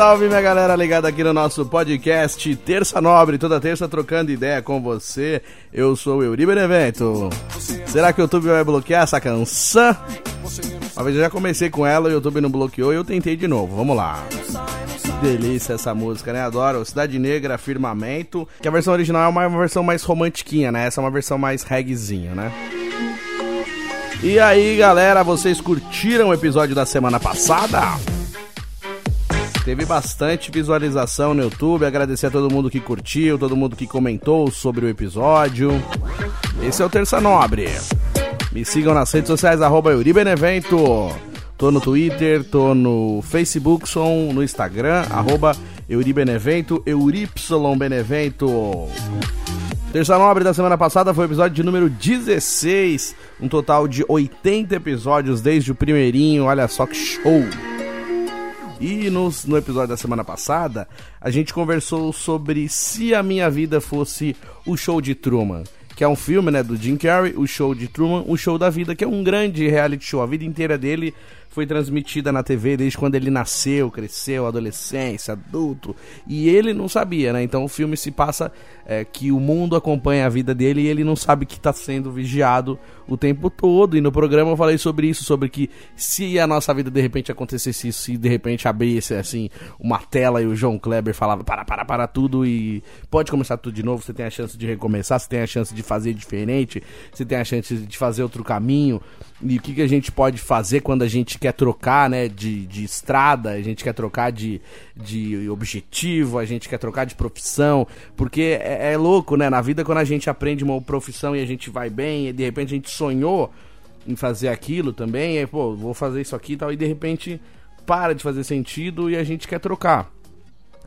Salve, minha galera ligada aqui no nosso podcast Terça Nobre, toda terça trocando ideia com você. Eu sou o Euri Benevento. Será que o YouTube vai bloquear essa canção? Uma vez eu já comecei com ela, o YouTube não bloqueou e eu tentei de novo. Vamos lá. Delícia essa música, né? Adoro. Cidade Negra, Firmamento. Que a versão original é uma, uma versão mais romantiquinha, né? Essa é uma versão mais reggaezinha, né? E aí, galera, vocês curtiram o episódio da semana passada? Teve bastante visualização no YouTube. Agradecer a todo mundo que curtiu, todo mundo que comentou sobre o episódio. Esse é o Terça Nobre. Me sigam nas redes sociais, arroba Euribenevento. Tô no Twitter, tô no Facebook, sou no Instagram, arroba Euribenevento, Eurypsilonbenevento. Terça Nobre da semana passada foi o episódio de número 16, um total de 80 episódios desde o primeirinho, olha só que show! E nos, no episódio da semana passada, a gente conversou sobre se a minha vida fosse o show de Truman, que é um filme né, do Jim Carrey, o show de Truman, o show da vida, que é um grande reality show. A vida inteira dele foi transmitida na TV desde quando ele nasceu, cresceu, adolescência, adulto. E ele não sabia, né? Então o filme se passa é, que o mundo acompanha a vida dele e ele não sabe que está sendo vigiado o tempo todo. E no programa eu falei sobre isso, sobre que se a nossa vida de repente acontecesse isso, se de repente abrisse assim uma tela e o João Kleber falava para, para, para tudo e pode começar tudo de novo, você tem a chance de recomeçar, você tem a chance de fazer diferente, você tem a chance de fazer outro caminho. E o que, que a gente pode fazer quando a gente quer trocar né, de, de estrada, a gente quer trocar de, de objetivo, a gente quer trocar de profissão, porque é, é louco, né? Na vida, quando a gente aprende uma profissão e a gente vai bem, e de repente a gente sonhou em fazer aquilo também, e, pô, vou fazer isso aqui e tal, e de repente para de fazer sentido e a gente quer trocar.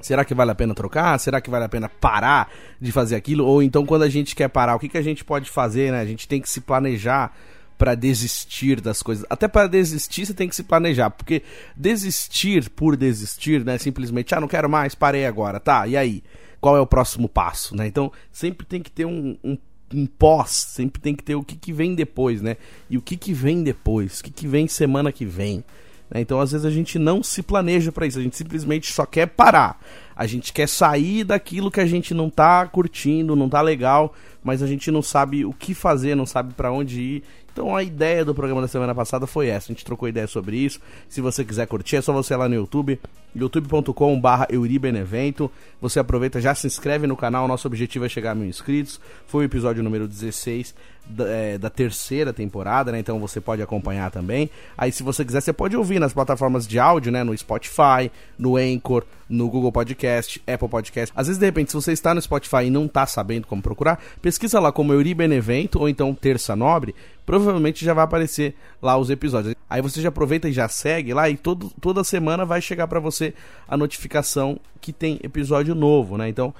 Será que vale a pena trocar? Será que vale a pena parar de fazer aquilo? Ou então, quando a gente quer parar, o que, que a gente pode fazer, né? A gente tem que se planejar para desistir das coisas. Até para desistir você tem que se planejar, porque desistir por desistir, né, simplesmente, ah, não quero mais, parei agora, tá? E aí, qual é o próximo passo, né? Então, sempre tem que ter um, um, um pós, sempre tem que ter o que, que vem depois, né? E o que, que vem depois, o que, que vem semana que vem. né? Então, às vezes a gente não se planeja para isso, a gente simplesmente só quer parar. A gente quer sair daquilo que a gente não tá curtindo, não tá legal, mas a gente não sabe o que fazer, não sabe para onde ir. Então a ideia do programa da semana passada foi essa. A gente trocou ideia sobre isso. Se você quiser curtir, é só você ir lá no YouTube, youtube.com.br Euribenevento. Você aproveita, já se inscreve no canal. Nosso objetivo é chegar a mil inscritos. Foi o episódio número 16 da, é, da terceira temporada, né? Então você pode acompanhar também. Aí, se você quiser, você pode ouvir nas plataformas de áudio, né? No Spotify, no Anchor, no Google Podcast, Apple Podcast. Às vezes, de repente, se você está no Spotify e não está sabendo como procurar, pesquisa lá como Euri Benevento ou então Terça Nobre. Provavelmente já vai aparecer lá os episódios. Aí você já aproveita e já segue lá e todo, toda semana vai chegar para você a notificação que tem episódio novo, né? Então,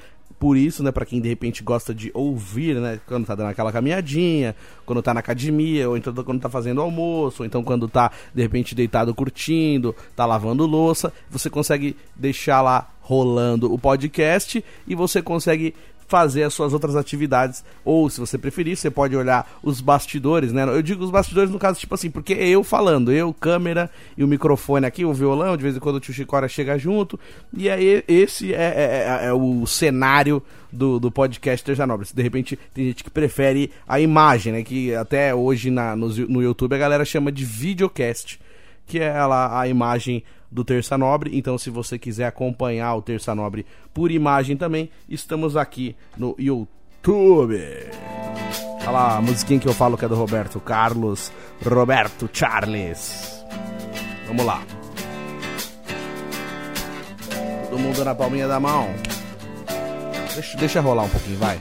por isso, né, para quem de repente gosta de ouvir, né, quando tá dando aquela caminhadinha, quando tá na academia, ou então quando tá fazendo almoço, ou então quando tá de repente deitado curtindo, tá lavando louça, você consegue deixar lá rolando o podcast e você consegue fazer as suas outras atividades. Ou, se você preferir, você pode olhar os bastidores, né? Eu digo os bastidores no caso, tipo assim, porque é eu falando, eu, câmera e o microfone aqui, o violão, de vez em quando o tio Chicora chega junto. E aí, esse é, é, é o cenário do, do podcast Terja Nobre. De repente, tem gente que prefere a imagem, né? Que até hoje na, no, no YouTube a galera chama de videocast que é lá a imagem do Terça Nobre. Então, se você quiser acompanhar o Terça Nobre por imagem também, estamos aqui no YouTube. Olha lá, a musiquinha que eu falo que é do Roberto Carlos, Roberto Charles. Vamos lá. Todo mundo na palminha da mão. Deixa, deixa rolar um pouquinho, vai.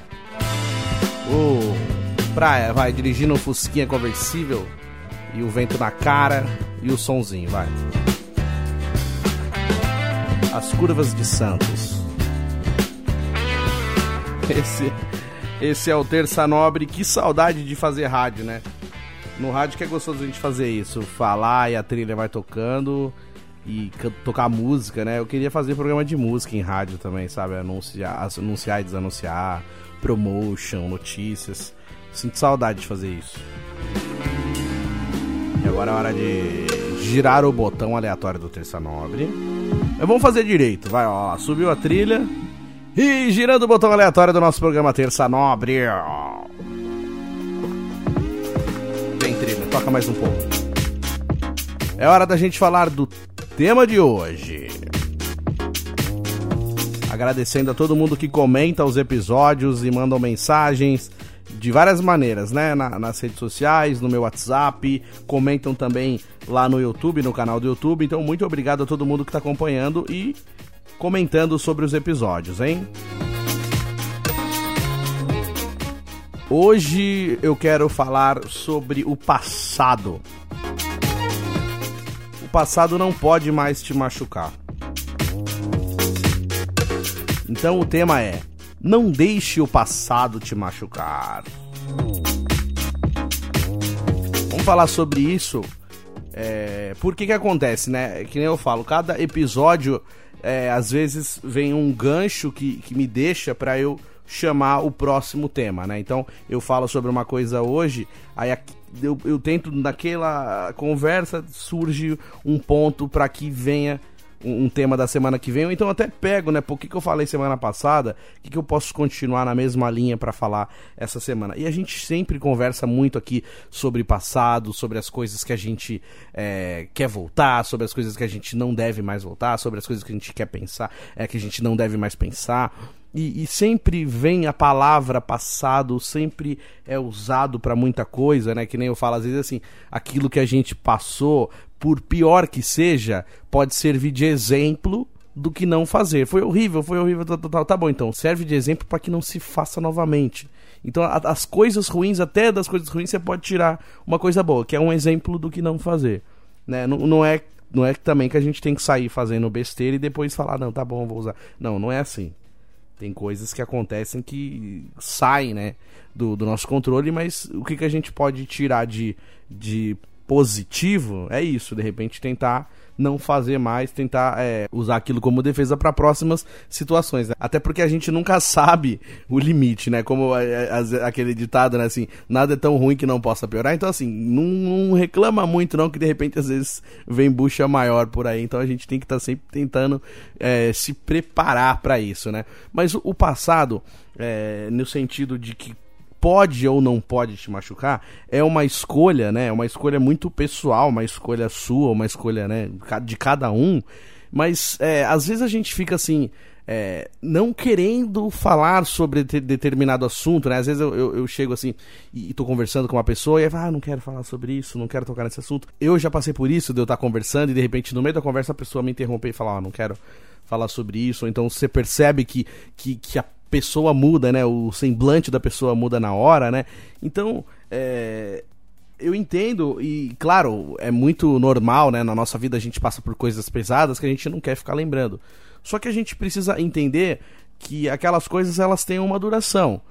Uh, praia, vai, dirigindo um Fusquinha conversível. E o vento na cara e o sonzinho, vai. As curvas de Santos. Esse, esse é o Terça Nobre. Que saudade de fazer rádio, né? No rádio que é gostoso a gente fazer isso. Falar e a trilha vai tocando e tocar música, né? Eu queria fazer programa de música em rádio também, sabe? Anunciar, anunciar e desanunciar, promotion, notícias. Sinto saudade de fazer isso. E agora é hora de girar o botão aleatório do Terça Nobre. Mas vamos fazer direito, vai, ó. Subiu a trilha. E girando o botão aleatório do nosso programa Terça Nobre. Vem, trilha, toca mais um pouco. É hora da gente falar do tema de hoje. Agradecendo a todo mundo que comenta os episódios e mandam mensagens de várias maneiras, né? Na, nas redes sociais, no meu WhatsApp, comentam também lá no YouTube, no canal do YouTube. Então, muito obrigado a todo mundo que está acompanhando e comentando sobre os episódios, hein? Hoje eu quero falar sobre o passado. O passado não pode mais te machucar. Então o tema é: não deixe o passado te machucar. Vamos falar sobre isso. É, por que que acontece, né? Que nem eu falo, cada episódio é, às vezes vem um gancho que, que me deixa para eu chamar o próximo tema, né? Então eu falo sobre uma coisa hoje, aí eu, eu tento naquela conversa surge um ponto para que venha um, tema da semana que vem, ou então até pego, né? Por que, que eu falei semana passada? O que, que eu posso continuar na mesma linha para falar essa semana? E a gente sempre conversa muito aqui sobre passado, sobre as coisas que a gente é, quer voltar, sobre as coisas que a gente não deve mais voltar, sobre as coisas que a gente quer pensar, é que a gente não deve mais pensar. E, e, sempre vem a palavra passado, sempre é usado para muita coisa, né? Que nem eu falo às vezes assim, aquilo que a gente passou por pior que seja, pode servir de exemplo do que não fazer. Foi horrível, foi horrível, tá, tá, tá, bom, então serve de exemplo para que não se faça novamente. Então, a, as coisas ruins, até das coisas ruins, você pode tirar uma coisa boa, que é um exemplo do que não fazer. Né? Não, não é não é também que a gente tem que sair fazendo besteira e depois falar, não, tá bom, vou usar. Não, não é assim. Tem coisas que acontecem que saem, né, do, do nosso controle, mas o que, que a gente pode tirar de, de positivo é isso, de repente tentar não fazer mais, tentar é, usar aquilo como defesa para próximas situações. Né? Até porque a gente nunca sabe o limite, né? Como é, é, aquele ditado, né? Assim, nada é tão ruim que não possa piorar. Então, assim, não, não reclama muito, não, que de repente às vezes vem bucha maior por aí. Então a gente tem que estar tá sempre tentando é, se preparar para isso, né? Mas o, o passado, no sentido de que pode ou não pode te machucar é uma escolha, né? É uma escolha muito pessoal, uma escolha sua, uma escolha né, de cada um. Mas é, às vezes a gente fica assim. É, não querendo falar sobre de determinado assunto, né? Às vezes eu, eu, eu chego assim e, e tô conversando com uma pessoa e fala, ah, não quero falar sobre isso, não quero tocar nesse assunto. Eu já passei por isso de eu estar conversando e de repente no meio da conversa a pessoa me interromper e falar, ah, não quero falar sobre isso. Ou então você percebe que, que, que a pessoa muda, né? O semblante da pessoa muda na hora, né? Então, é, eu entendo e, claro, é muito normal, né? Na nossa vida a gente passa por coisas pesadas que a gente não quer ficar lembrando. Só que a gente precisa entender que aquelas coisas elas têm uma duração.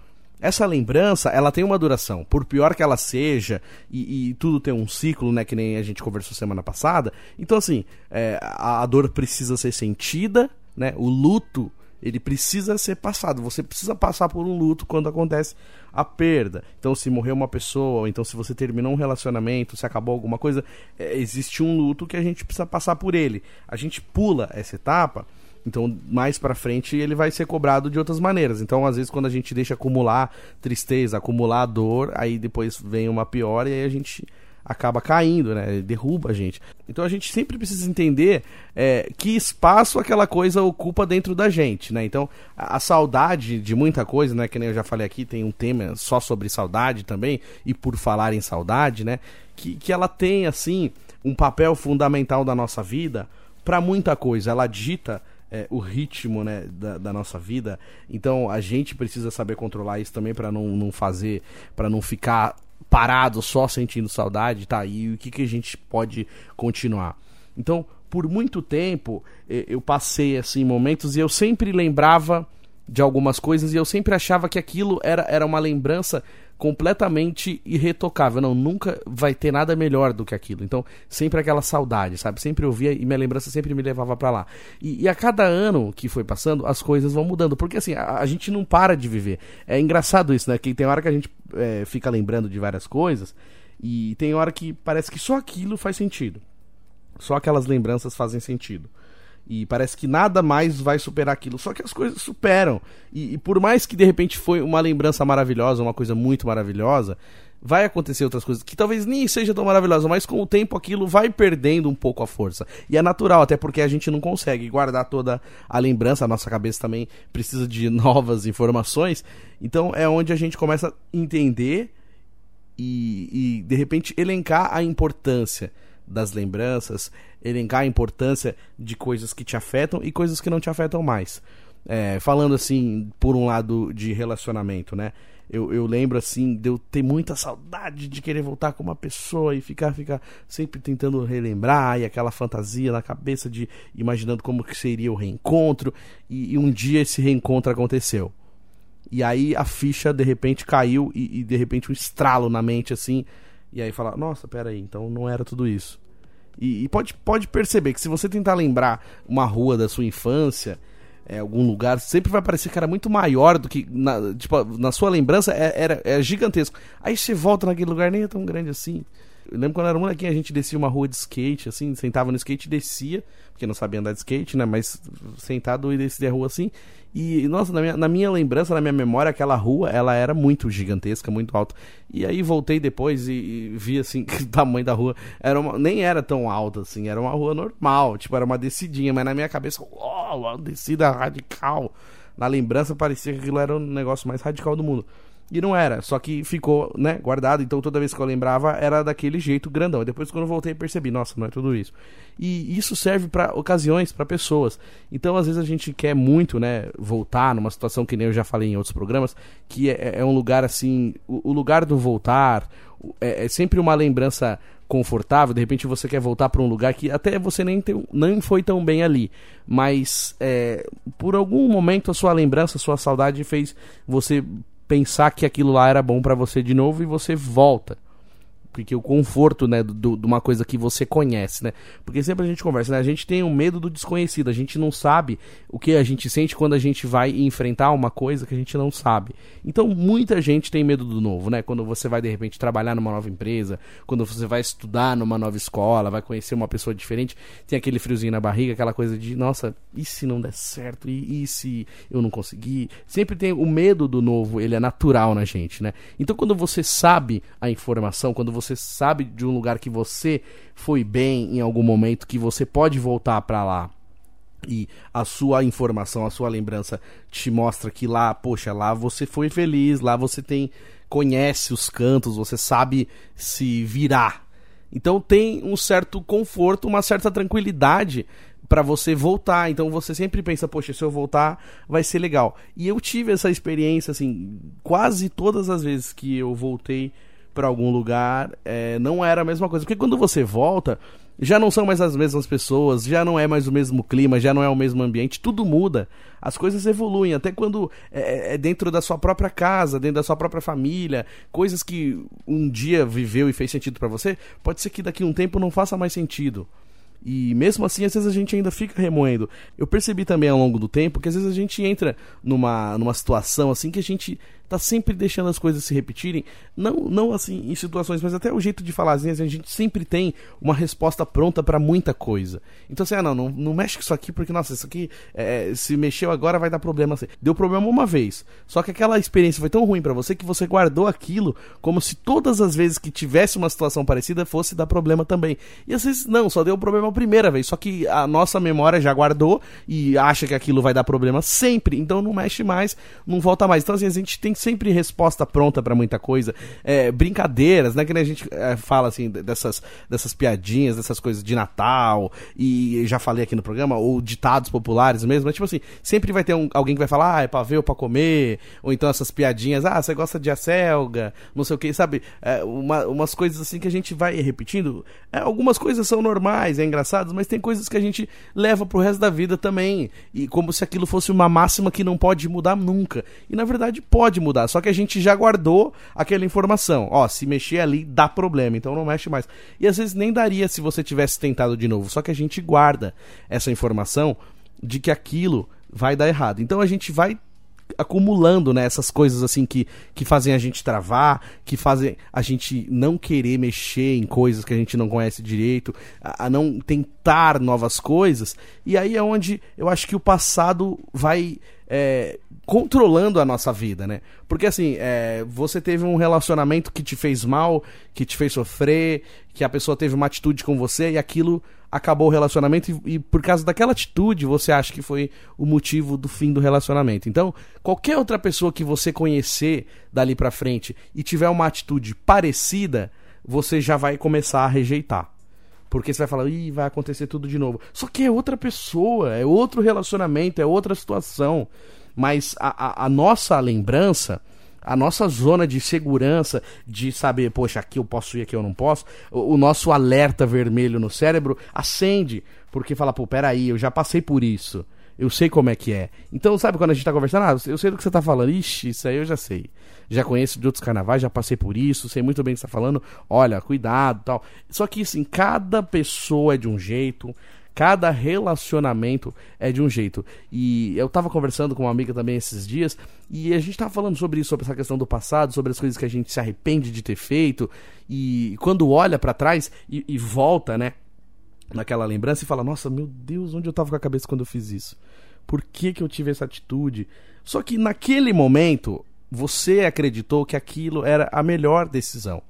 Essa lembrança, ela tem uma duração. Por pior que ela seja, e, e tudo tem um ciclo, né? Que nem a gente conversou semana passada. Então, assim, é, a, a dor precisa ser sentida, né? O luto ele precisa ser passado. Você precisa passar por um luto quando acontece a perda. Então, se morreu uma pessoa, então se você terminou um relacionamento, se acabou alguma coisa, é, existe um luto que a gente precisa passar por ele. A gente pula essa etapa. Então, mais para frente, ele vai ser cobrado de outras maneiras. Então, às vezes, quando a gente deixa acumular tristeza, acumular dor, aí depois vem uma pior e aí a gente acaba caindo, né? Derruba a gente. Então a gente sempre precisa entender é, que espaço aquela coisa ocupa dentro da gente, né? Então a, a, saudade de muita coisa, né? Que nem eu já falei aqui, tem um tema só sobre saudade também, e por falar em saudade, né? Que, que ela tem, assim, um papel fundamental da nossa vida para muita coisa. Ela dita é, o ritmo né, da, da, nossa vida. Então a gente precisa saber controlar isso também para não, não fazer, para não ficar parado só sentindo saudade, tá? E o que, que a gente pode continuar. Então, por muito tempo, eu passei assim momentos e eu sempre lembrava de algumas coisas e eu sempre achava que aquilo era, era uma lembrança completamente irretocável. Não, nunca vai ter nada melhor do que aquilo. Então, sempre aquela saudade, sabe? Sempre eu via e minha lembrança sempre me levava para lá. E, e, a cada ano que foi passando, as coisas vão mudando. Porque assim, a, a, gente não para de viver. É engraçado isso, né? Que tem hora que a gente é, fica lembrando de várias coisas e tem hora que parece que só aquilo faz sentido. Só aquelas lembranças fazem sentido. E parece que nada mais vai superar aquilo. Só que as coisas superam. E, e, por mais que de repente foi uma lembrança maravilhosa, uma coisa muito maravilhosa, vai acontecer outras coisas que talvez nem seja tão maravilhosa, mas com o tempo aquilo vai perdendo um pouco a força. E é natural, até porque a gente não consegue guardar toda a lembrança, a nossa cabeça também precisa de novas informações. Então é onde a gente começa a entender e, e de repente elencar a importância das lembranças, elencar a importância de coisas que te afetam e coisas que não te afetam mais. É, falando assim, por um lado de relacionamento, né? Eu, eu lembro assim de eu ter muita saudade de querer voltar com uma pessoa e ficar, ficar sempre tentando relembrar e aquela fantasia na cabeça de imaginando como que seria o reencontro e, e um dia esse reencontro aconteceu. E aí a ficha de repente caiu e, e de repente um estralo na mente assim. E aí fala, nossa, peraí, então não era tudo isso. E, e, pode, pode perceber que se você tentar lembrar uma rua da sua infância, é, algum lugar, sempre vai parecer que era muito maior do que. Na, tipo, na sua lembrança é, era, é gigantesco. Aí você volta naquele lugar, nem é tão grande assim. Eu lembro quando era molequinho, a gente descia uma rua de skate, assim, sentava no skate e descia, porque não sabia andar de skate, né? Mas sentado e descia a rua assim. E, nossa, na minha, na minha lembrança, na minha memória, aquela rua, ela era muito gigantesca, muito alta. E aí voltei depois e, e vi, assim, que o tamanho da rua era uma, nem era tão alta, assim, era uma rua normal, tipo, era uma descidinha, mas na minha cabeça, uau, uma descida radical. Na lembrança parecia que aquilo era o negócio mais radical do mundo. E não era, só que ficou, né, guardado. Então toda vez que eu lembrava era daquele jeito grandão. E depois quando eu voltei percebi, nossa, não é tudo isso. E isso serve para ocasiões, para pessoas. Então às vezes a gente quer muito, né, voltar numa situação que nem eu já falei em outros programas, que é, é um lugar assim, o, o, lugar do voltar é, é, sempre uma lembrança confortável. De repente você quer voltar para um lugar que até você nem, tem, nem foi tão bem ali, mas é, por algum momento a sua lembrança, a sua saudade fez você pensar que aquilo lá era bom para você de novo e você volta porque o conforto, né, de uma coisa que você conhece, né? Porque sempre a gente conversa, né? A gente tem o um medo do desconhecido, a gente não sabe o que a gente sente quando a gente vai enfrentar uma coisa que a gente não sabe. Então, muita gente tem medo do novo, né? Quando você vai de repente trabalhar numa nova empresa, quando você vai estudar numa nova escola, vai conhecer uma pessoa diferente, tem aquele friozinho na barriga, aquela coisa de, nossa, e se não der certo? E, e se eu não conseguir? Sempre tem o medo do novo, ele é natural na gente, né? Então, quando você sabe a informação, quando você você sabe de um lugar que você foi bem em algum momento, que você pode voltar para lá e a sua informação, a sua lembrança te mostra que lá, poxa, lá você foi feliz, lá você tem conhece os cantos, você sabe se virar. Então tem um certo conforto, uma certa tranquilidade para você voltar. Então você sempre pensa, poxa, se eu voltar vai ser legal. E eu tive essa experiência assim, quase todas as vezes que eu voltei para algum lugar, é, não era a mesma coisa. Porque quando você volta, já não são mais as mesmas pessoas, já não é mais o mesmo clima, já não é o mesmo ambiente, tudo muda. As coisas evoluem, até quando é, é dentro da sua própria casa, dentro da sua própria família, coisas que um dia viveu e fez sentido para você, pode ser que daqui a um tempo não faça mais sentido. E mesmo assim, às vezes a gente ainda fica remoendo. Eu percebi também ao longo do tempo que às vezes a gente entra numa, numa situação assim que a gente tá sempre deixando as coisas se repetirem, não, não assim em situações, mas até o jeito de falar, assim, a gente sempre tem uma resposta pronta para muita coisa. Então assim, ah, não, não, não mexe com isso aqui porque, nossa, isso aqui é, se mexeu agora vai dar problema. Assim. Deu problema uma vez, só que aquela experiência foi tão ruim para você que você guardou aquilo como se todas as vezes que tivesse uma situação parecida fosse dar problema também. E às vezes não, só deu problema a primeira vez, só que a nossa memória já guardou e acha que aquilo vai dar problema sempre, então não mexe mais, não volta mais. Então assim, a gente tem sempre resposta pronta para muita coisa. É, brincadeiras, né? Que a gente é, fala assim, dessas, dessas piadinhas, dessas coisas de Natal, e já falei aqui no programa, ou ditados populares mesmo, mas tipo assim, sempre vai ter um, alguém que vai falar, ah, é pra ver ou pra comer, ou então essas piadinhas, ah, você gosta de acelga, não sei o que, sabe? É, uma, umas coisas assim que a gente vai repetindo. É, algumas coisas são normais, é engraçado, mas tem coisas que a gente leva pro resto da vida também. E como se aquilo fosse uma máxima que não pode mudar nunca. E na verdade pode mudar, só que a gente já guardou aquela informação. Ó, se mexer ali dá problema, então não mexe mais. E às vezes nem daria se você tivesse tentado de novo, só que a gente guarda essa informação de que aquilo vai dar errado. Então a gente vai acumulando né, essas coisas assim que, que fazem a gente travar, que fazem a gente não querer mexer em coisas que a gente não conhece direito, a, a não tentar novas coisas. E aí é onde eu acho que o passado vai é, controlando a nossa vida, né? Porque assim, é, você teve um relacionamento que te fez mal, que te fez sofrer, que a pessoa teve uma atitude com você e aquilo acabou o relacionamento e, e, por causa daquela atitude você acha que foi o motivo do fim do relacionamento. Então, qualquer outra pessoa que você conhecer dali para frente e tiver uma atitude parecida, você já vai começar a rejeitar. Porque você vai falar, ih, vai acontecer tudo de novo. Só que é outra pessoa, é outro relacionamento, é outra situação. Mas a, a, a nossa lembrança, a nossa zona de segurança, de saber, poxa, aqui eu posso ir, aqui eu não posso, o, o, nosso alerta vermelho no cérebro acende, porque fala, pô, peraí, eu já passei por isso, eu sei como é que é. Então, sabe quando a gente tá conversando, ah, eu sei do que você tá falando, ixi, isso aí eu já sei. Já conheço de outros carnavais, já passei por isso, sei muito bem o que você tá falando, olha, cuidado tal. Só que, assim, cada pessoa é de um jeito, Cada relacionamento é de um jeito. E eu tava conversando com uma amiga também esses dias, e a gente tava falando sobre isso, sobre essa questão do passado, sobre as coisas que a gente se arrepende de ter feito, e quando olha para trás e, e, volta, né, naquela lembrança e fala: Nossa, meu Deus, onde eu tava com a cabeça quando eu fiz isso? Por que, que eu tive essa atitude? Só que naquele momento, você acreditou que aquilo era a melhor decisão.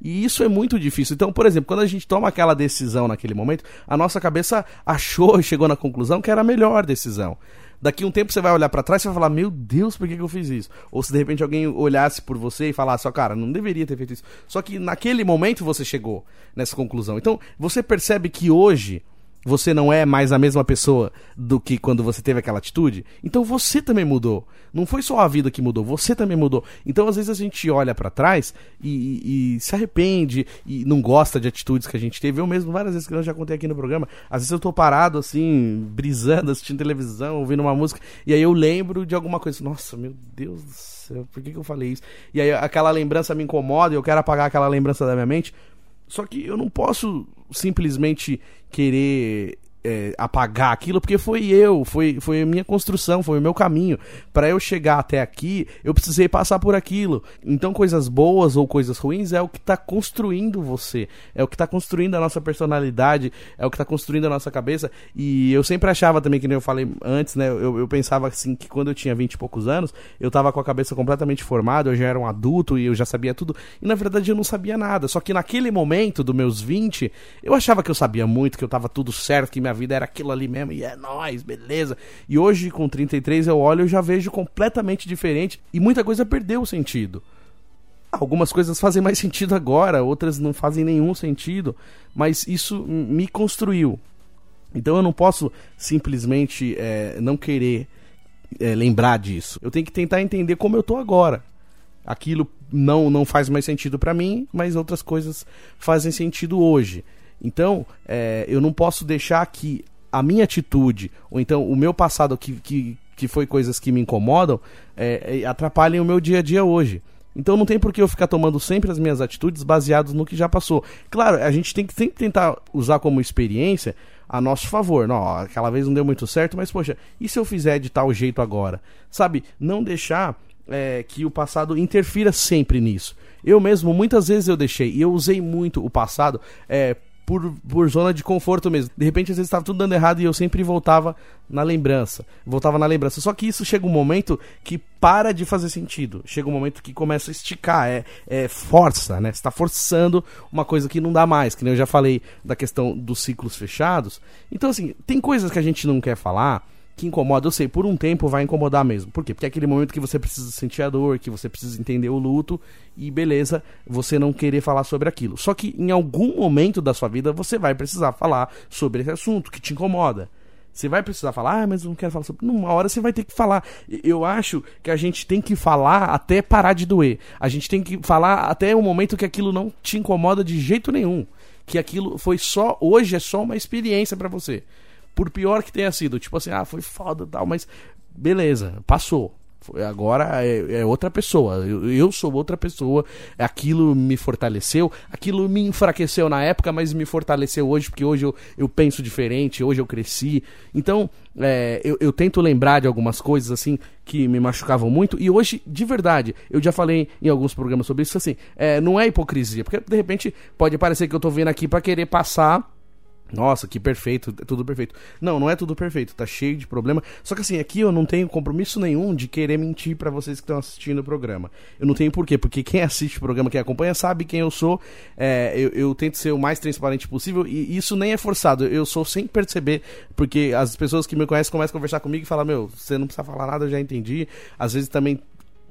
E isso é muito difícil. Então, por exemplo, quando a gente toma aquela decisão naquele momento, a nossa cabeça achou e chegou na conclusão que era a melhor decisão. Daqui um tempo você vai olhar para trás e vai falar: Meu Deus, por que, que eu fiz isso? Ou se de repente alguém olhasse por você e falasse: Ó, cara, não deveria ter feito isso. Só que naquele momento você chegou nessa conclusão. Então, você percebe que hoje você não é mais a mesma pessoa do que quando você teve aquela atitude, então você também mudou. Não foi só a vida que mudou, você também mudou. Então às vezes a gente olha para trás e, e, e, se arrepende e não gosta de atitudes que a gente teve. Eu mesmo, várias vezes que eu já contei aqui no programa, às vezes eu tô parado assim, brisando, assistindo televisão, ouvindo uma música, e aí eu lembro de alguma coisa. Nossa, meu Deus do céu, por que, que eu falei isso? E aí aquela lembrança me incomoda e eu quero apagar aquela lembrança da minha mente. Só que eu não posso simplesmente querer é, apagar aquilo, porque foi eu, foi, foi a minha construção, foi o meu caminho. Para eu chegar até aqui, eu precisei passar por aquilo. Então, coisas boas ou coisas ruins é o que está construindo você, é o que está construindo a nossa personalidade, é o que está construindo a nossa cabeça. E eu sempre achava também, que nem eu falei antes, né? Eu, eu pensava assim que quando eu tinha 20 e poucos anos, eu tava com a cabeça completamente formada, eu já era um adulto e eu já sabia tudo. E na verdade eu não sabia nada. Só que naquele momento, dos meus 20, eu achava que eu sabia muito, que eu tava tudo certo, que minha minha vida era aquilo ali mesmo, e é nóis, beleza. E hoje, com 33, eu olho e já vejo completamente diferente, e muita coisa perdeu o sentido. Algumas coisas fazem mais sentido agora, outras não fazem nenhum sentido, mas isso me construiu. Então eu não posso simplesmente é, não querer é, lembrar disso. Eu tenho que tentar entender como eu tô agora. Aquilo não, não faz mais sentido para mim, mas outras coisas fazem sentido hoje. Então, é, eu não posso deixar que a minha atitude, ou então o meu passado, que, que, que foi coisas que me incomodam, é, é, atrapalhem o meu dia a dia hoje. Então não tem por que eu ficar tomando sempre as minhas atitudes baseadas no que já passou. Claro, a gente tem que sempre tentar usar como experiência a nosso favor. Não, aquela vez não deu muito certo, mas poxa, e se eu fizer de tal jeito agora? Sabe, não deixar é, que o passado interfira sempre nisso. Eu mesmo, muitas vezes eu deixei, e eu usei muito o passado é, por, por zona de conforto mesmo. De repente, às vezes estava tudo dando errado e eu sempre voltava na lembrança. Voltava na lembrança. Só que isso chega um momento que para de fazer sentido. Chega um momento que começa a esticar, é, é força, né? Você está forçando uma coisa que não dá mais, que nem eu já falei da questão dos ciclos fechados. Então, assim, tem coisas que a gente não quer falar que incomoda, eu sei, por um tempo vai incomodar mesmo. Por quê? Porque é aquele momento que você precisa sentir a dor, que você precisa entender o luto e beleza, você não querer falar sobre aquilo. Só que em algum momento da sua vida você vai precisar falar sobre esse assunto que te incomoda. Você vai precisar falar, ah, mas eu não quero falar sobre. Numa hora você vai ter que falar. Eu acho que a gente tem que falar até parar de doer. A gente tem que falar até o momento que aquilo não te incomoda de jeito nenhum. Que aquilo foi só. Hoje é só uma experiência para você por pior que tenha sido, tipo assim, ah, foi foda tal, mas beleza, passou. Agora é, é outra pessoa, eu, eu, sou outra pessoa. Aquilo me fortaleceu, aquilo me enfraqueceu na época, mas me fortaleceu hoje, porque hoje eu, eu penso diferente, hoje eu cresci. Então, é, eu, eu, tento lembrar de algumas coisas assim que me machucavam muito, e hoje, de verdade, eu já falei em alguns programas sobre isso, assim, é, não é hipocrisia, porque de repente pode parecer que eu tô vindo aqui para querer passar nossa, que perfeito, é tudo perfeito. Não, não é tudo perfeito, tá cheio de problema. Só que assim, aqui eu não tenho compromisso nenhum de querer mentir para vocês que estão assistindo o programa. Eu não tenho porquê, porque quem assiste o programa, quem acompanha, sabe quem eu sou. É, eu, eu, tento ser o mais transparente possível e isso nem é forçado. Eu sou sem perceber, porque as pessoas que me conhecem começam a conversar comigo e falam: Meu, você não precisa falar nada, eu já entendi. Às vezes também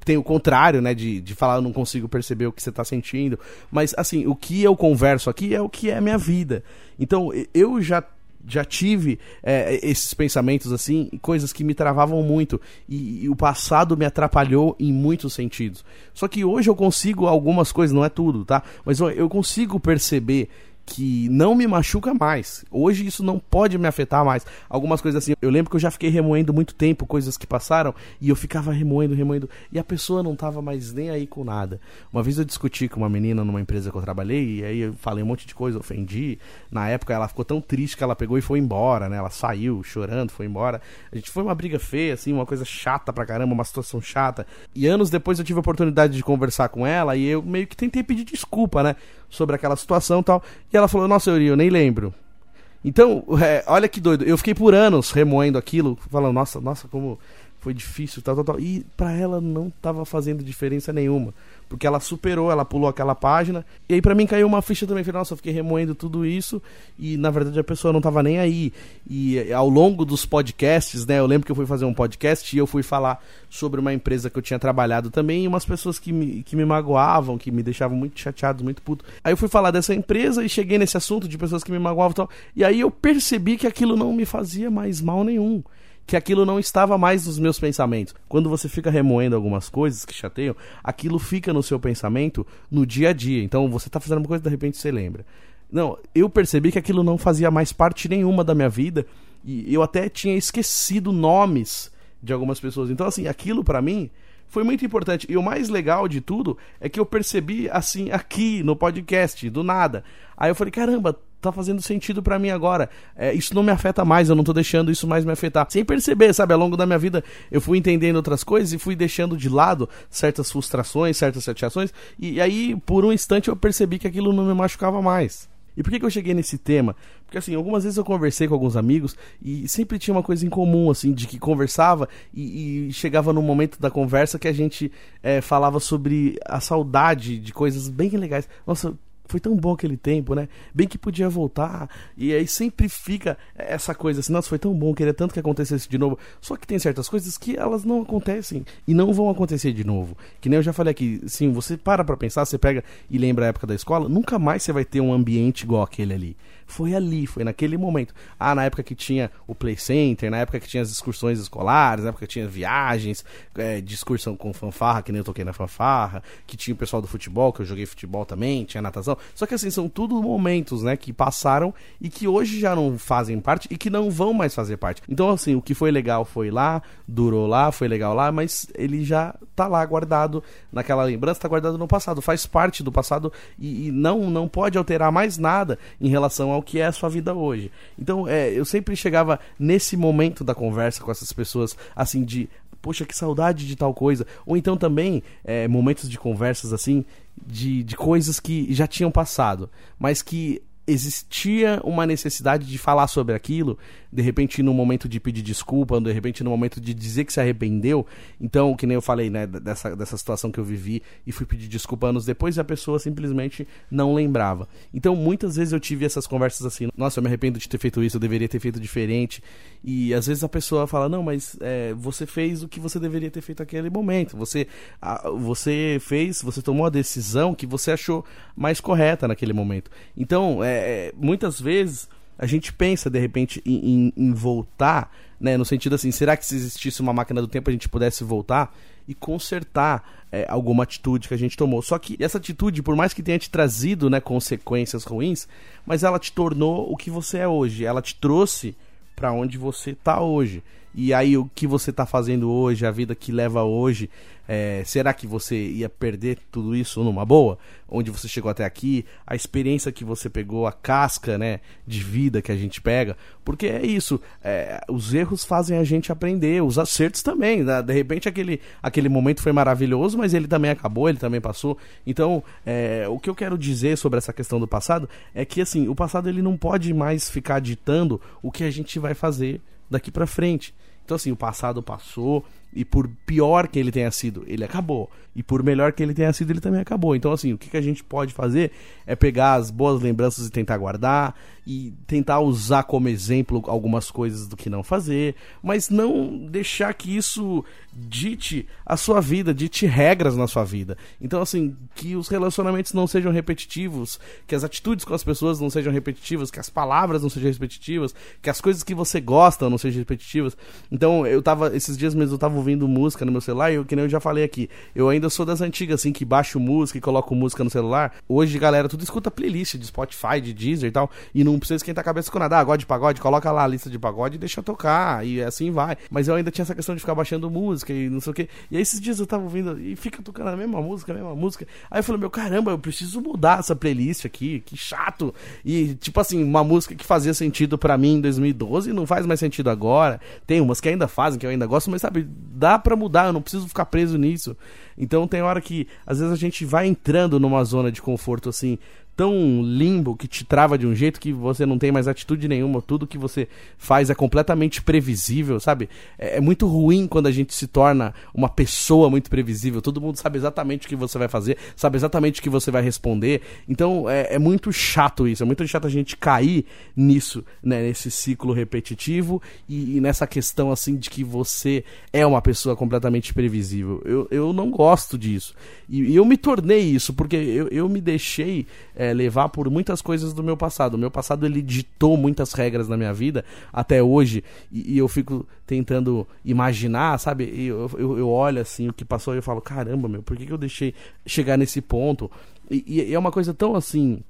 tem o contrário, né? De, de falar, eu não consigo perceber o que você está sentindo. Mas, assim, o que eu converso aqui é o que é minha vida. Então, eu já já tive é, esses pensamentos assim, coisas que me travavam muito e, e, o passado me atrapalhou em muitos sentidos. Só que hoje eu consigo algumas coisas, não é tudo, tá? Mas eu consigo perceber que não me machuca mais. Hoje isso não pode me afetar mais. Algumas coisas assim, eu lembro que eu já fiquei remoendo muito tempo coisas que passaram e eu ficava remoendo, remoendo e a pessoa não tava mais nem aí com nada. Uma vez eu discuti com uma menina numa empresa que eu trabalhei e aí eu falei um monte de coisa, ofendi. Na época ela ficou tão triste que ela pegou e foi embora, né? Ela saiu chorando, foi embora. A gente foi uma briga feia assim, uma coisa chata pra caramba, uma situação chata. E anos depois eu tive a oportunidade de conversar com ela e eu meio que tentei pedir desculpa, né? sobre aquela situação e tal. E ela falou, nossa, Yuri, eu nem lembro. Então, é, olha que doido. Eu fiquei por anos remoendo aquilo, falando, nossa, nossa, como foi difícil, tal, tal, tal. E para ela não estava fazendo diferença nenhuma porque ela superou, ela pulou aquela página. E aí para mim caiu uma ficha também, falei, nossa, eu fiquei remoendo tudo isso e na verdade a pessoa não tava nem aí. E ao longo dos podcasts, né, eu lembro que eu fui fazer um podcast e eu fui falar sobre uma empresa que eu tinha trabalhado também e umas pessoas que me, que me magoavam, que me deixavam muito chateado, muito puto. Aí eu fui falar dessa empresa e cheguei nesse assunto de pessoas que me magoavam e tal. E aí eu percebi que aquilo não me fazia mais mal nenhum que aquilo não estava mais nos meus pensamentos. Quando você fica remoendo algumas coisas que chateiam, aquilo fica no seu pensamento no dia a dia. Então você está fazendo uma coisa e de repente você lembra. Não, eu percebi que aquilo não fazia mais parte nenhuma da minha vida e eu até tinha esquecido nomes de algumas pessoas. Então assim, aquilo para mim foi muito importante. E o mais legal de tudo é que eu percebi assim aqui no podcast, do nada. Aí eu falei, caramba, tá fazendo sentido para mim agora. É, isso não me afeta mais, eu não tô deixando isso mais me afetar. Sem perceber, sabe? Ao longo da minha vida eu fui entendendo outras coisas e fui deixando de lado certas frustrações, certas chateações. E, e aí, por um instante, eu percebi que aquilo não me machucava mais. E por que, que eu cheguei nesse tema? Porque assim, algumas vezes eu conversei com alguns amigos e sempre tinha uma coisa em comum, assim, de que conversava e, e chegava no momento da conversa que a gente é, falava sobre a saudade de coisas bem legais. Nossa, foi tão bom aquele tempo, né? Bem que podia voltar. E aí sempre fica essa coisa assim, nossa, foi tão bom, queria tanto que acontecesse de novo. Só que tem certas coisas que elas não acontecem e não vão acontecer de novo. Que nem eu já falei aqui, sim, você para pra pensar, você pega e lembra a época da escola, nunca mais você vai ter um ambiente igual aquele ali foi ali, foi naquele momento. Ah, na época que tinha o Play Center, na época que tinha as excursões escolares, na época que tinha viagens, é, de excursão com fanfarra, que nem eu toquei na fanfarra, que tinha o pessoal do futebol, que eu joguei futebol também, tinha natação. Só que assim, são tudo momentos, né, que passaram e que hoje já não fazem parte e que não vão mais fazer parte. Então, assim, o que foi legal foi lá, durou lá, foi legal lá, mas ele já tá lá guardado naquela lembrança, tá guardado no passado, faz parte do passado e, e não, não pode alterar mais nada em relação ao que é a sua vida hoje. Então, é, eu sempre chegava nesse momento da conversa com essas pessoas, assim, de poxa, que saudade de tal coisa. Ou então também é, momentos de conversas assim, de, de coisas que já tinham passado, mas que existia uma necessidade de falar sobre aquilo, de repente no momento de pedir desculpa, de repente no momento de dizer que se arrependeu. Então, que nem eu falei, né, dessa, dessa situação que eu vivi e fui pedir desculpa anos depois e a pessoa simplesmente não lembrava. Então, muitas vezes eu tive essas conversas assim: nossa, eu me arrependo de ter feito isso, eu deveria ter feito diferente. E às vezes a pessoa fala: não, mas é, você fez o que você deveria ter feito naquele momento. Você, a, você fez, você tomou a decisão que você achou mais correta naquele momento. Então, é, é muitas vezes a gente pensa de repente em, em, em, voltar, né? No sentido assim, será que se existisse uma máquina do tempo a gente pudesse voltar e consertar é, alguma atitude que a gente tomou? Só que essa atitude, por mais que tenha te trazido né, consequências ruins, mas ela te tornou o que você é hoje. Ela te trouxe para onde você está hoje. E aí o que você está fazendo hoje, a vida que leva hoje, é, será que você ia perder tudo isso numa boa? Onde você chegou até aqui, a experiência que você pegou, a casca né, de vida que a gente pega. Porque é isso, é, os erros fazem a gente aprender, os acertos também. Né? De repente aquele, aquele momento foi maravilhoso, mas ele também acabou, ele também passou. Então, é, o que eu quero dizer sobre essa questão do passado é que assim, o passado ele não pode mais ficar ditando o que a gente vai fazer daqui para frente. Então, assim, o passado passou, e por pior que ele tenha sido, ele acabou. E por melhor que ele tenha sido, ele também acabou. Então, assim, o que, a gente pode fazer é pegar as boas lembranças e tentar guardar, e tentar usar como exemplo algumas coisas do que não fazer, mas não deixar que isso dite a sua vida, dite regras na sua vida. Então, assim, que os relacionamentos não sejam repetitivos, que as atitudes com as pessoas não sejam repetitivas, que as palavras não sejam repetitivas, que as coisas que você gosta não sejam repetitivas. Então, eu tava, esses dias mesmo eu tava ouvindo música no meu celular, e eu, que nem eu já falei aqui, eu ainda sou das antigas, assim, que baixo música e coloco música no celular. Hoje, galera, tudo escuta playlist de Spotify, de Deezer e tal, e não precisa esquentar a cabeça com nada. Ah, gosta de pagode? Coloca lá a lista de pagode e deixa tocar, e assim vai. Mas eu ainda tinha essa questão de ficar baixando música e não sei o que. E aí, esses dias eu tava ouvindo, e fica tocando a mesma música, a mesma música. Aí eu falei, meu caramba, eu preciso mudar essa playlist aqui, que chato. E, tipo assim, uma música que fazia sentido para mim em 2012 não faz mais sentido agora. Tem umas que ainda fazem, que eu ainda gosto, mas sabe, dá pra mudar, eu não preciso ficar preso nisso. Então tem hora que às vezes a gente vai entrando numa zona de conforto assim, tão limbo que te trava de um jeito que você não tem mais atitude nenhuma, tudo que você faz é completamente previsível, sabe? É, é, muito ruim quando a gente se torna uma pessoa muito previsível, todo mundo sabe exatamente o que você vai fazer, sabe exatamente o que você vai responder, então é, é muito chato isso, é muito chato a gente cair nisso, né, nesse ciclo repetitivo e, e, nessa questão assim de que você é uma pessoa completamente previsível. Eu, eu não gosto disso. E, e eu me tornei isso, porque eu, eu me deixei é, levar por muitas coisas do meu passado. O meu passado ele ditou muitas regras na minha vida até hoje e, e eu fico tentando imaginar, sabe? E eu, eu, eu, olho assim o que passou e eu falo, caramba, meu, por que, que eu deixei chegar nesse ponto? E, e é uma coisa tão assim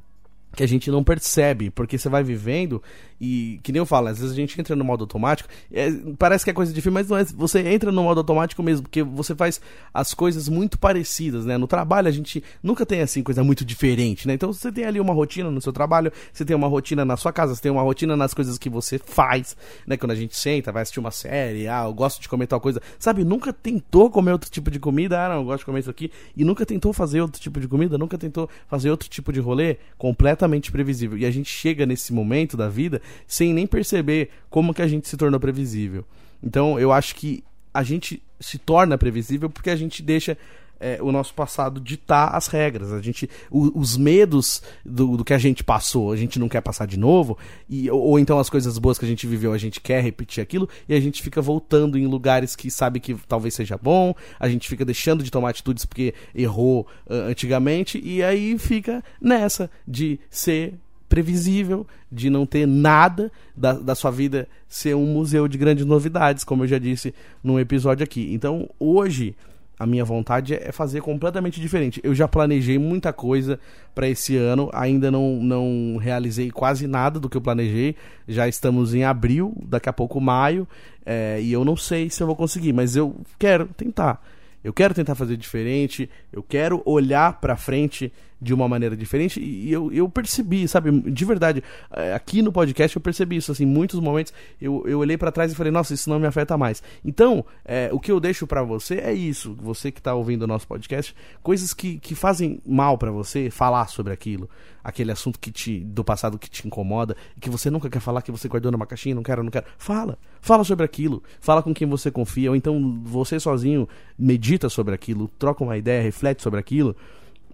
que a gente não percebe, porque você vai vivendo e, que nem eu falo, às vezes a gente entra no modo automático, é, parece que é coisa filme, mas não é, você entra no modo automático mesmo, porque você faz as coisas muito parecidas, né? No trabalho a gente nunca tem, assim, coisa muito diferente, né? Então você tem ali uma rotina no seu trabalho, você tem uma rotina na sua casa, você tem uma rotina nas coisas que você faz, né? Quando a gente senta, vai assistir uma série, ah, eu gosto de comer tal coisa, sabe? Nunca tentou comer outro tipo de comida, ah, não, eu gosto de comer isso aqui, e nunca tentou fazer outro tipo de comida, nunca tentou fazer outro tipo de rolê, completamente completamente previsível. E a gente chega nesse momento da vida sem nem perceber como que a gente se tornou previsível. Então eu acho que a gente se torna previsível porque a gente deixa é, o nosso passado ditar as regras. A gente, o, os medos do, do, que a gente passou, a gente não quer passar de novo, e, ou, ou, então as coisas boas que a gente viveu, a gente quer repetir aquilo, e a gente fica voltando em lugares que sabe que talvez seja bom, a gente fica deixando de tomar atitudes porque errou uh, antigamente, e aí fica nessa de ser previsível, de não ter nada da, da sua vida ser um museu de grandes novidades, como eu já disse num episódio aqui. Então, hoje, a minha vontade é fazer completamente diferente. Eu já planejei muita coisa para esse ano, ainda não, não realizei quase nada do que eu planejei. Já estamos em abril, daqui a pouco maio, é, e eu não sei se eu vou conseguir, mas eu quero tentar. Eu quero tentar fazer diferente, eu quero olhar pra frente de uma maneira diferente e eu, eu percebi, sabe, de verdade, é, aqui no podcast eu percebi isso, assim, muitos momentos eu, eu olhei para trás e falei, nossa, isso não me afeta mais. Então, é, o que eu deixo para você é isso, você que tá ouvindo o nosso podcast, coisas que, que fazem mal para você, falar sobre aquilo, aquele assunto que te, do passado que te incomoda, que você nunca quer falar, que você guardou numa caixinha, não quero, não quero, fala, fala sobre aquilo, fala com quem você confia, ou então você sozinho medita sobre aquilo, troca uma ideia, reflete sobre aquilo,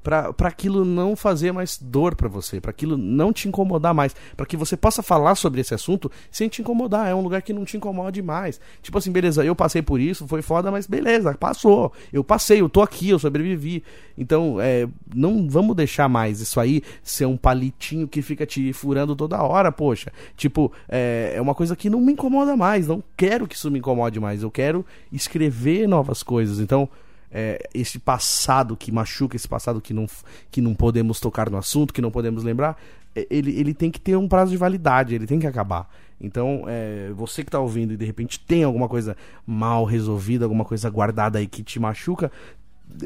para aquilo não fazer mais dor para você, para aquilo não te incomodar mais, para que você possa falar sobre esse assunto sem te incomodar. É um lugar que não te incomode mais. Tipo assim, beleza, eu passei por isso, foi foda, mas beleza, passou. Eu passei, eu tô aqui, eu sobrevivi. Então, é, não vamos deixar mais isso aí ser um palitinho que fica te furando toda hora, poxa. Tipo, é, é uma coisa que não me incomoda mais, não quero que isso me incomode mais. Eu quero escrever novas coisas. Então, é, esse passado que machuca, esse passado que não, que não podemos tocar no assunto, que não podemos lembrar, é, ele, ele tem que ter um prazo de validade, ele tem que acabar. Então, é, você que está ouvindo e de repente tem alguma coisa mal resolvida, alguma coisa guardada aí que te machuca,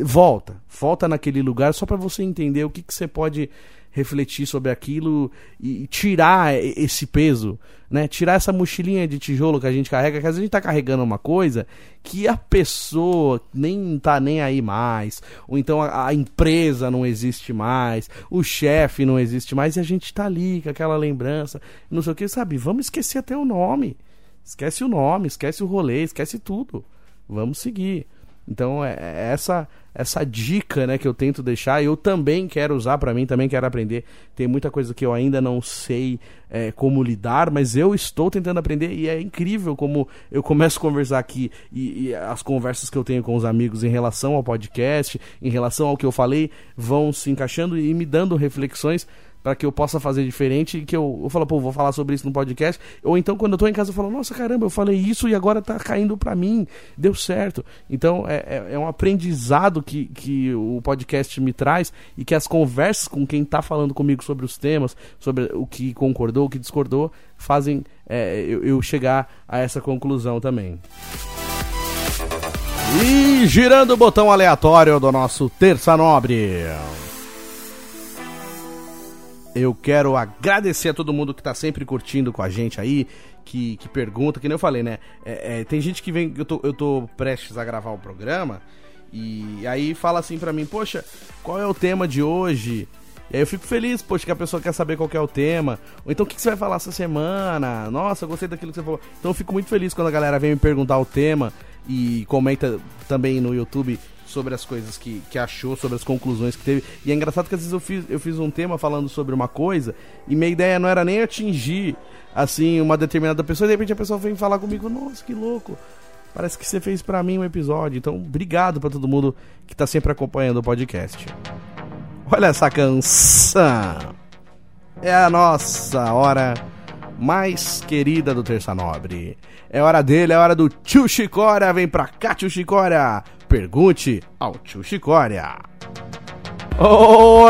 volta, volta naquele lugar só para você entender o que, que você pode refletir sobre aquilo e tirar esse peso, né? Tirar essa mochilinha de tijolo que a gente carrega, que às vezes a gente tá carregando uma coisa que a pessoa nem tá nem aí mais, ou então a, a empresa não existe mais, o chefe não existe mais e a gente tá ali com aquela lembrança, não sei o que, sabe? Vamos esquecer até o nome. Esquece o nome, esquece o rolê, esquece tudo. Vamos seguir. Então é, é essa essa dica, né, que eu tento deixar, eu também quero usar para mim, também quero aprender. Tem muita coisa que eu ainda não sei é, como lidar, mas eu estou tentando aprender e é incrível como eu começo a conversar aqui e, e, as conversas que eu tenho com os amigos em relação ao podcast, em relação ao que eu falei, vão se encaixando e me dando reflexões para que eu possa fazer diferente e que eu, eu falo, pô, vou falar sobre isso no podcast. Ou então, quando eu tô em casa, eu falo, nossa, caramba, eu falei isso e agora tá caindo para mim, deu certo. Então, é, é, é, um aprendizado que, que o podcast me traz e que as conversas com quem tá falando comigo sobre os temas, sobre o que concordou, o que discordou, fazem é, eu, eu chegar a essa conclusão também. E girando o botão aleatório do nosso Terça Nobre eu quero agradecer a todo mundo que tá sempre curtindo com a gente aí, que, que pergunta, que nem eu falei, né? É, é, tem gente que vem, eu tô, eu tô prestes a gravar o programa, e aí fala assim pra mim, poxa, qual é o tema de hoje? E aí eu fico feliz, poxa, que a pessoa quer saber qual é o tema. Ou então o que, que você vai falar essa semana? Nossa, gostei daquilo que você falou. Então eu fico muito feliz quando a galera vem me perguntar o tema e comenta também no YouTube sobre as coisas que, que achou, sobre as conclusões que teve. E é engraçado que às vezes eu fiz, eu fiz um tema falando sobre uma coisa e minha ideia não era nem atingir assim uma determinada pessoa, e de repente a pessoa vem falar comigo, nossa, que louco. Parece que você fez para mim um episódio. Então, obrigado para todo mundo que tá sempre acompanhando o podcast. Olha essa canção. É a nossa hora mais querida do Terça Nobre. É hora dele, é hora do Tio Chicória. Vem pra cá, Tio Chicória. Pergunte ao tio Chicória. Ô,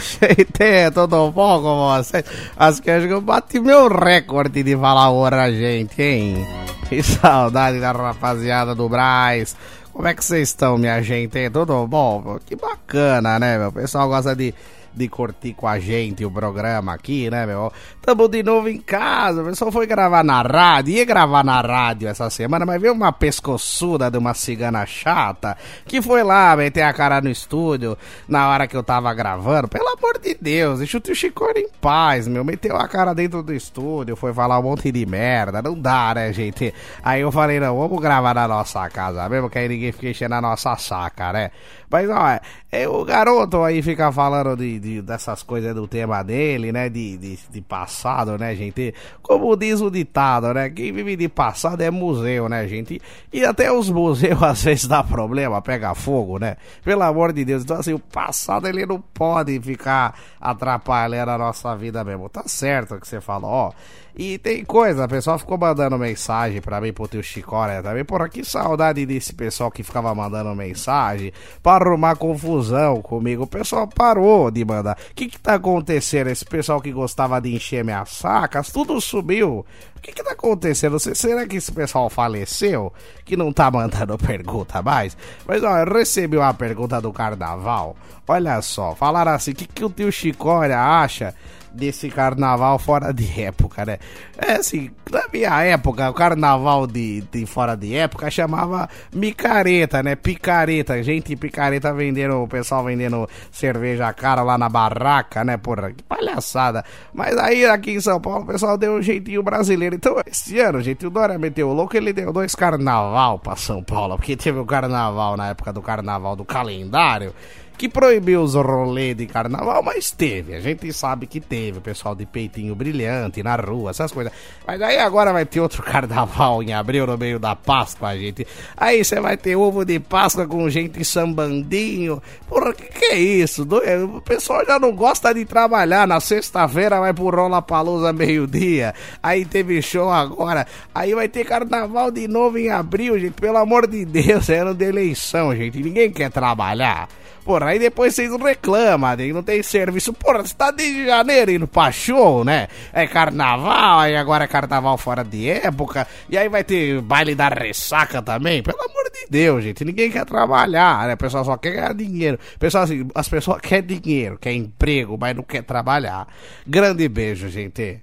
gente, tudo bom com você? Acho que eu bati meu recorde de falar ora, gente, hein? Que saudade da rapaziada do Braz. Como é que vocês estão, minha gente? Tudo bom? Que bacana, né, meu? O pessoal gosta de de curtir com a gente o programa aqui, né, meu? Tamo de novo em casa, o pessoal foi gravar na rádio, ia gravar na rádio essa semana, mas veio uma pescoçuda de uma cigana chata que foi lá meter a cara no estúdio na hora que eu tava gravando. Pelo amor de Deus, deixa o tio Chico em paz, meu. Meteu a cara dentro do estúdio, foi falar um monte de merda, não dá, né, gente? Aí eu falei, não, vamos gravar na nossa casa mesmo, que aí ninguém fica enchendo a nossa saca, né? Mas, ó, é, o garoto aí fica falando de, de, dessas coisas do tema dele, né? De, de, de, passado, né, gente? Como diz o ditado, né? Quem vive de passado é museu, né, gente? E até os museus às vezes dá problema, pega fogo, né? Pelo amor de Deus. Então, assim, o passado ele não pode ficar atrapalhando a nossa vida mesmo. Tá certo o que você falou, ó E tem coisa, o pessoal ficou mandando mensagem pra mim pro tio Chicória também. Porra, que saudade desse pessoal que ficava mandando mensagem pra arrumar confusão comigo. O pessoal parou de mandar. O que que tá acontecendo? Esse pessoal que gostava de encher minhas sacas, tudo subiu. O que que tá acontecendo? Será que esse pessoal faleceu? Que não tá mandando pergunta mais? Mas ó, eu recebi uma pergunta do carnaval. Olha só, falaram assim: o que, que o tio Chicória acha desse carnaval fora de época, né? É assim, na minha época, o carnaval de, de fora de época chamava micareta, né? Picareta, gente picareta vendendo, o pessoal vendendo cerveja cara lá na barraca, né? Porra, que palhaçada. Mas aí aqui em São Paulo o pessoal deu um jeitinho brasileiro. Então, esse ano, gente, o Dória meteu o louco, ele deu dois carnaval pra São Paulo, porque teve o carnaval na época do carnaval do calendário que proibiu os rolês de carnaval, mas teve. A gente sabe que teve. O pessoal de peitinho brilhante na rua, essas coisas. Mas aí agora vai ter outro carnaval em abril, no meio da Páscoa, gente. Aí você vai ter ovo de Páscoa com gente sambandinho. Porra, que que é isso? O pessoal já não gosta de trabalhar. Na sexta-feira vai pro Rola meio-dia. Aí teve show agora. Aí vai ter carnaval de novo em abril, gente. Pelo amor de Deus, é ano de eleição, gente. Ninguém quer trabalhar. Porra, aí depois vocês reclamam, não tem serviço. Porra, você tá desde janeiro indo pra show, né? É carnaval, aí agora é carnaval fora de época. E aí vai ter baile da ressaca também. Pelo amor de Deus, gente. Ninguém quer trabalhar, né? O pessoal só quer ganhar dinheiro. Pessoal, assim, as pessoas querem dinheiro, quer emprego, mas não quer trabalhar. Grande beijo, gente.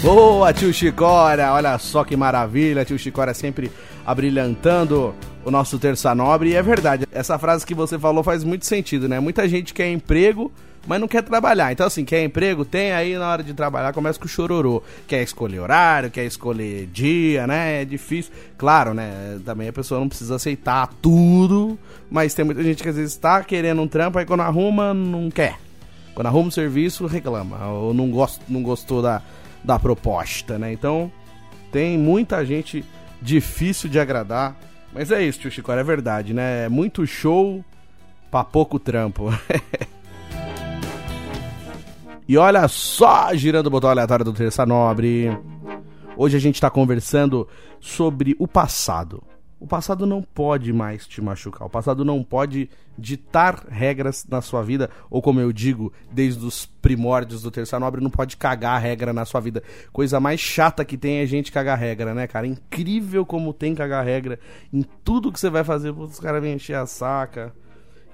Boa, tio Chicória! Olha só que maravilha, tio Chicória sempre abrilhantando o nosso Terça Nobre. E é verdade, essa frase que você falou faz muito sentido, né? Muita gente quer emprego, mas não quer trabalhar. Então, assim, quer emprego? Tem aí na hora de trabalhar, começa com o chororô. Quer escolher horário, quer escolher dia, né? É difícil. Claro, né? Também a pessoa não precisa aceitar tudo, mas tem muita gente que às vezes tá querendo um trampo, aí quando arruma, não quer. Quando arruma um serviço, reclama. Ou não, gost, não gostou da da proposta, né? Então, tem muita gente difícil de agradar. Mas é isso, tio Chico, é verdade, né? É muito show pra pouco trampo. e olha só, girando o botão aleatório do Terça Nobre. Hoje a gente tá conversando sobre o passado. O passado não pode mais te machucar. O passado não pode ditar regras na sua vida, ou como eu digo, desde os primórdios do Terça Nobre, não pode cagar regra na sua vida. Coisa mais chata que tem é gente cagar regra, né, cara? Incrível como tem cagar regra em tudo que você vai fazer, os caras vêm encher a saca.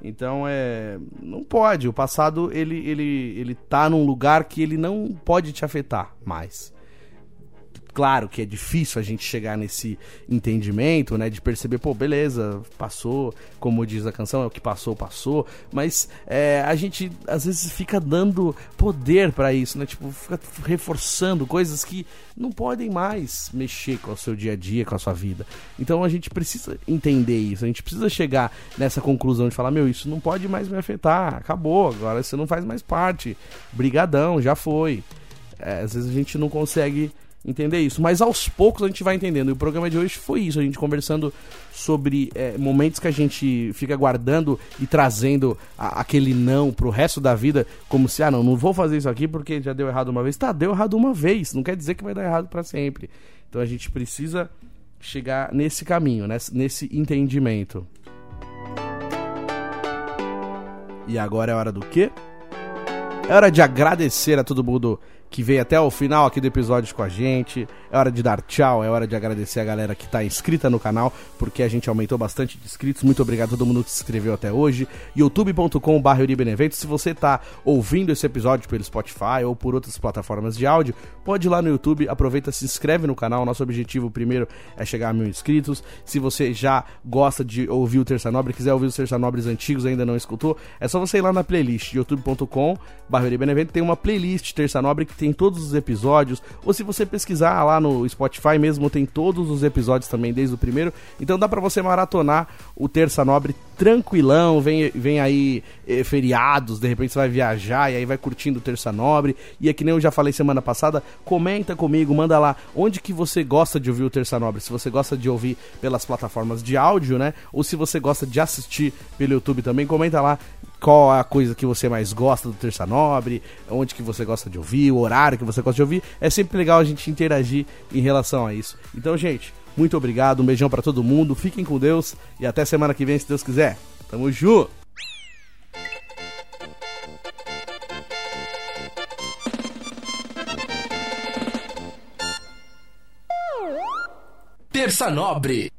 Então é, não pode. O passado ele ele ele tá num lugar que ele não pode te afetar mais. Claro que é difícil a gente chegar nesse entendimento, né? De perceber, pô, beleza, passou, como diz a canção, é o que passou, passou. Mas é, a gente às vezes fica dando poder para isso, né? Tipo, fica reforçando coisas que não podem mais mexer com o seu dia a dia, com a sua vida. Então a gente precisa entender isso, a gente precisa chegar nessa conclusão de falar, meu, isso não pode mais me afetar, acabou, agora você não faz mais parte. Brigadão, já foi. É, às vezes a gente não consegue entender isso. Mas aos poucos a gente vai entendendo. E o programa de hoje foi isso, a gente conversando sobre é, momentos que a gente fica guardando e trazendo a, aquele não pro resto da vida, como se, ah, não, não vou fazer isso aqui porque já deu errado uma vez. Tá, deu errado uma vez, não quer dizer que vai dar errado para sempre. Então a gente precisa chegar nesse caminho, nesse, nesse entendimento. E agora é hora do quê? É hora de agradecer a todo mundo que veio até o final aqui do episódio com a gente. É hora de dar tchau, é hora de agradecer a galera que está inscrita no canal, porque a gente aumentou bastante de inscritos. Muito obrigado a todo mundo que se inscreveu até hoje. youtube.com.br. Se você está ouvindo esse episódio pelo Spotify ou por outras plataformas de áudio, pode ir lá no YouTube, aproveita, se inscreve no canal. Nosso objetivo primeiro é chegar a mil inscritos. Se você já gosta de ouvir o Terça Nobre, quiser ouvir os Terça Nobres antigos ainda não escutou, é só você ir lá na playlist youtube.com.br. Tem uma playlist Terça Nobre que tem tem todos os episódios, ou se você pesquisar lá no Spotify mesmo, tem todos os episódios também, desde o primeiro. Então dá para você maratonar o Terça Nobre tranquilão, vem, vem aí eh, feriados, de repente você vai viajar e aí vai curtindo o Terça Nobre. E é que nem eu já falei semana passada, comenta comigo, manda lá onde que você gosta de ouvir o Terça Nobre. Se você gosta de ouvir pelas plataformas de áudio, né? Ou se você gosta de assistir pelo YouTube também, comenta lá qual é a coisa que você mais gosta do Terça Nobre, onde que você gosta de ouvir, o horário que você gosta de ouvir. É sempre legal a gente interagir em relação a isso. Então, gente, muito obrigado, um beijão para todo mundo, fiquem com Deus e até semana que vem, se Deus quiser. Tamo junto! Terça Nobre